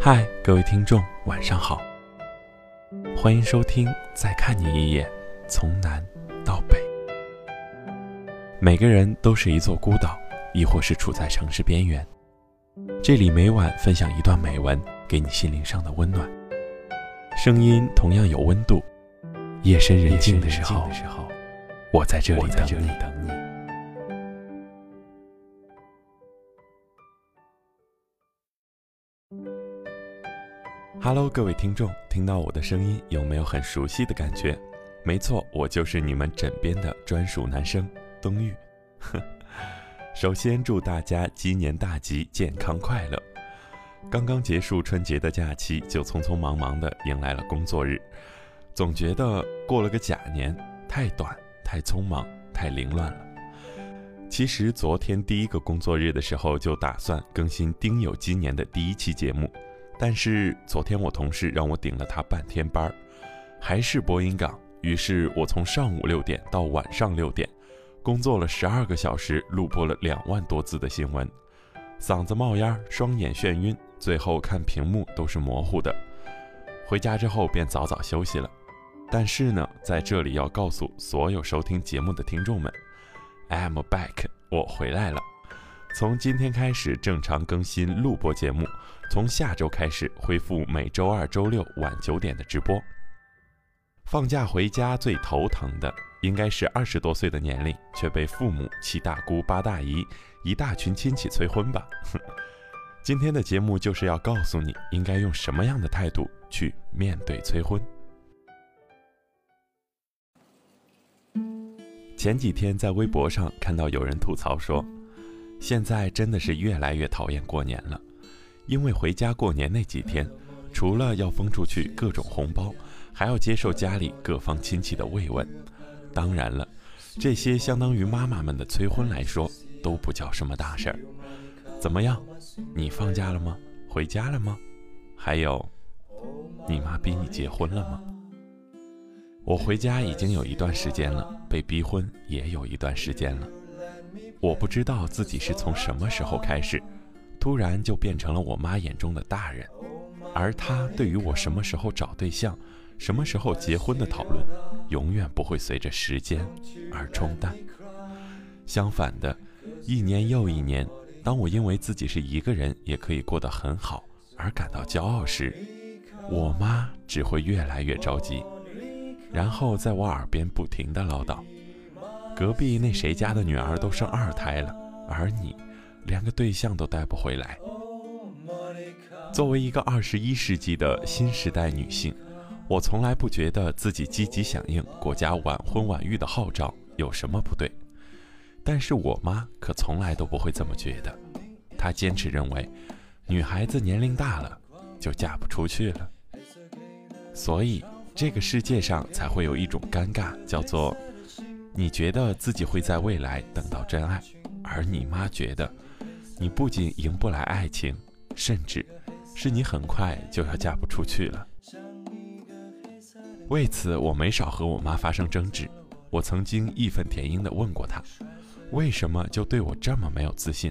嗨，各位听众，晚上好，欢迎收听《再看你一眼》，从南到北。每个人都是一座孤岛，亦或是处在城市边缘。这里每晚分享一段美文，给你心灵上的温暖。声音同样有温度。夜深人静的时候，我在这里等你。Hello，各位听众，听到我的声音有没有很熟悉的感觉？没错，我就是你们枕边的专属男生冬玉。首先祝大家鸡年大吉，健康快乐。刚刚结束春节的假期，就匆匆忙忙的迎来了工作日，总觉得过了个假年，太短、太匆忙、太凌乱了。其实昨天第一个工作日的时候，就打算更新丁酉鸡年的第一期节目。但是昨天我同事让我顶了他半天班儿，还是播音岗。于是我从上午六点到晚上六点，工作了十二个小时，录播了两万多字的新闻，嗓子冒烟，双眼眩晕，最后看屏幕都是模糊的。回家之后便早早休息了。但是呢，在这里要告诉所有收听节目的听众们，I'm back，我回来了。从今天开始正常更新录播节目，从下周开始恢复每周二、周六晚九点的直播。放假回家最头疼的应该是二十多岁的年龄却被父母、七大姑八大姨一大群亲戚催婚吧。哼 今天的节目就是要告诉你应该用什么样的态度去面对催婚。前几天在微博上看到有人吐槽说。现在真的是越来越讨厌过年了，因为回家过年那几天，除了要封出去各种红包，还要接受家里各方亲戚的慰问。当然了，这些相当于妈妈们的催婚来说，都不叫什么大事儿。怎么样，你放假了吗？回家了吗？还有，你妈逼你结婚了吗？我回家已经有一段时间了，被逼婚也有一段时间了。我不知道自己是从什么时候开始，突然就变成了我妈眼中的大人，而她对于我什么时候找对象、什么时候结婚的讨论，永远不会随着时间而冲淡。相反的，一年又一年，当我因为自己是一个人也可以过得很好而感到骄傲时，我妈只会越来越着急，然后在我耳边不停地唠叨。隔壁那谁家的女儿都生二胎了，而你连个对象都带不回来。作为一个二十一世纪的新时代女性，我从来不觉得自己积极响应国家晚婚晚育的号召有什么不对。但是我妈可从来都不会这么觉得，她坚持认为，女孩子年龄大了就嫁不出去了。所以这个世界上才会有一种尴尬，叫做。你觉得自己会在未来等到真爱，而你妈觉得，你不仅赢不来爱情，甚至是你很快就要嫁不出去了。为此，我没少和我妈发生争执。我曾经义愤填膺地问过她，为什么就对我这么没有自信？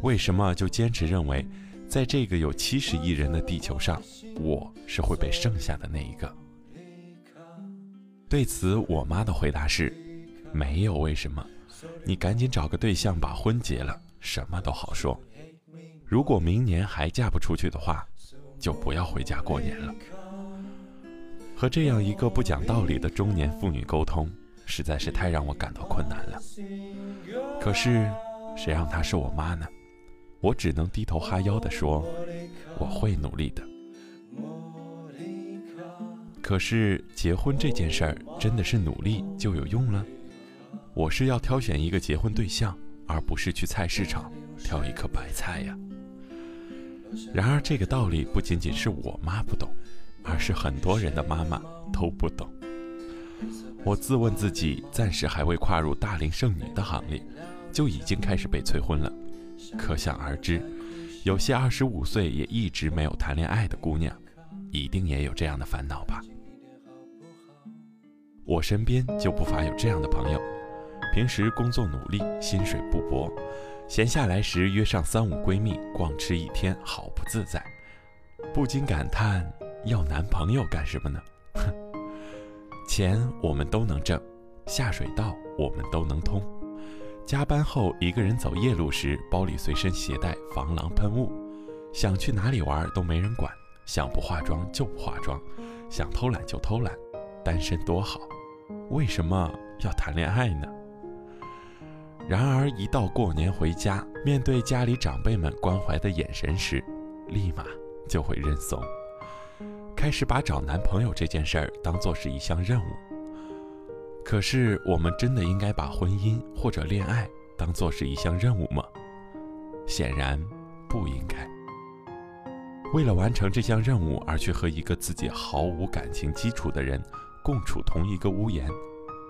为什么就坚持认为，在这个有七十亿人的地球上，我是会被剩下的那一个？对此，我妈的回答是。没有为什么，你赶紧找个对象把婚结了，什么都好说。如果明年还嫁不出去的话，就不要回家过年了。和这样一个不讲道理的中年妇女沟通，实在是太让我感到困难了。可是，谁让她是我妈呢？我只能低头哈腰地说，我会努力的。可是，结婚这件事儿，真的是努力就有用了？我是要挑选一个结婚对象，而不是去菜市场挑一颗白菜呀。然而，这个道理不仅仅是我妈不懂，而是很多人的妈妈都不懂。我自问自己，暂时还未跨入大龄剩女的行列，就已经开始被催婚了。可想而知，有些二十五岁也一直没有谈恋爱的姑娘，一定也有这样的烦恼吧？我身边就不乏有这样的朋友。平时工作努力，薪水不薄，闲下来时约上三五闺蜜逛吃一天，好不自在。不禁感叹：要男朋友干什么呢？哼，钱我们都能挣，下水道我们都能通。加班后一个人走夜路时，包里随身携带防狼喷雾，想去哪里玩都没人管，想不化妆就不化妆，想偷懒就偷懒，单身多好，为什么要谈恋爱呢？然而一到过年回家，面对家里长辈们关怀的眼神时，立马。就会认怂，开始把找男朋友这件事儿当做是一项任务。可是，我们真的应该把婚姻或者恋爱当做是一项任务吗？显然不应该。为了完成这项任务而去和一个自己毫无感情基础的人共处同一个屋檐，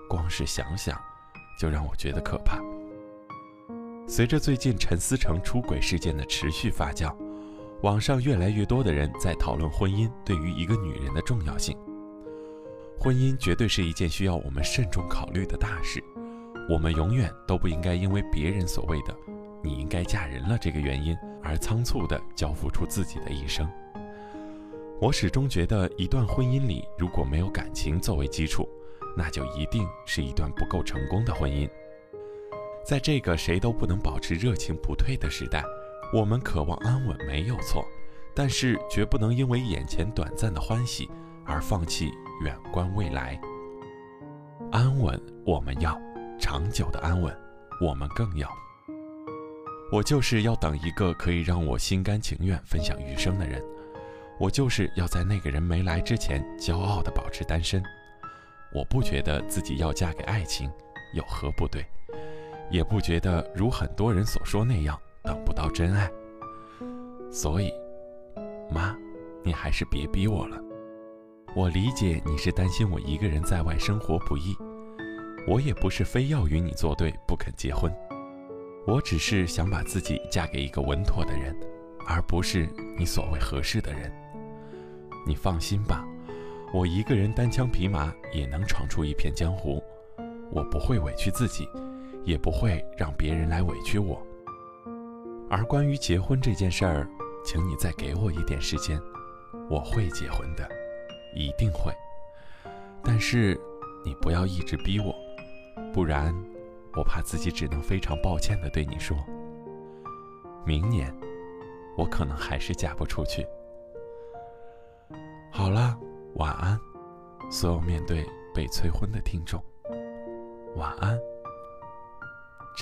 光是想想，就让我觉得可怕。随着最近陈思诚出轨事件的持续发酵。网上越来越多的人在讨论婚姻对于一个女人的重要性。婚姻绝对是一件需要我们慎重考虑的大事，我们永远都不应该因为别人所谓的“你应该嫁人了”这个原因而仓促地交付出自己的一生。我始终觉得，一段婚姻里如果没有感情作为基础，那就一定是一段不够成功的婚姻。在这个谁都不能保持热情不退的时代。我们渴望安稳没有错，但是绝不能因为眼前短暂的欢喜而放弃远观未来。安稳我们要，长久的安稳我们更要。我就是要等一个可以让我心甘情愿分享余生的人，我就是要在那个人没来之前骄傲地保持单身。我不觉得自己要嫁给爱情有何不对，也不觉得如很多人所说那样。等不到真爱，所以，妈，你还是别逼我了。我理解你是担心我一个人在外生活不易，我也不是非要与你作对不肯结婚，我只是想把自己嫁给一个稳妥的人，而不是你所谓合适的人。你放心吧，我一个人单枪匹马也能闯出一片江湖，我不会委屈自己，也不会让别人来委屈我。而关于结婚这件事儿，请你再给我一点时间，我会结婚的，一定会。但是你不要一直逼我，不然我怕自己只能非常抱歉的对你说，明年我可能还是嫁不出去。好了，晚安，所有面对被催婚的听众，晚安，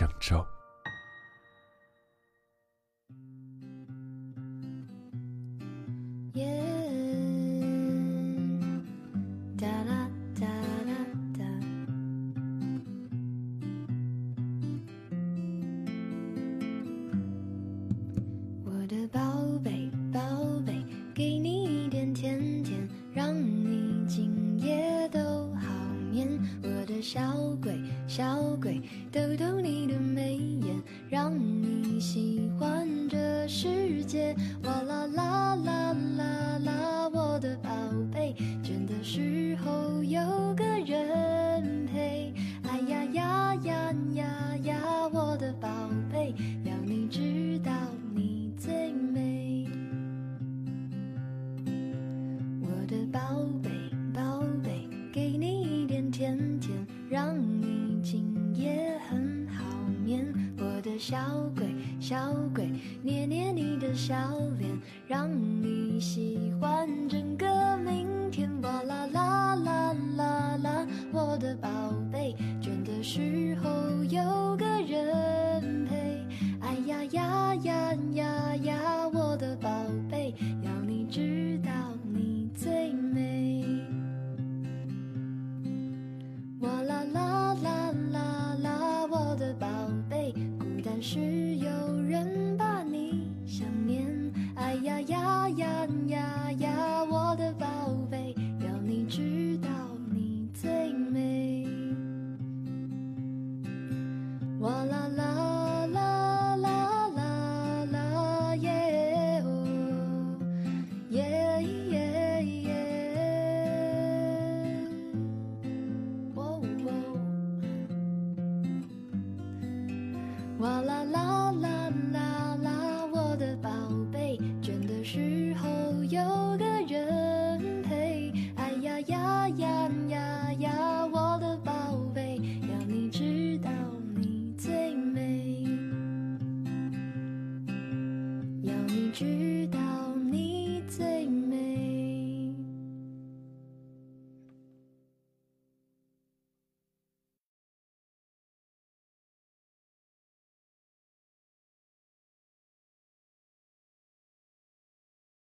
郑州。让你今夜很好眠，我的小鬼，小鬼，捏捏你的小脸，让你喜欢整个明天。哇啦啦啦啦啦，我的宝贝，倦的时候有个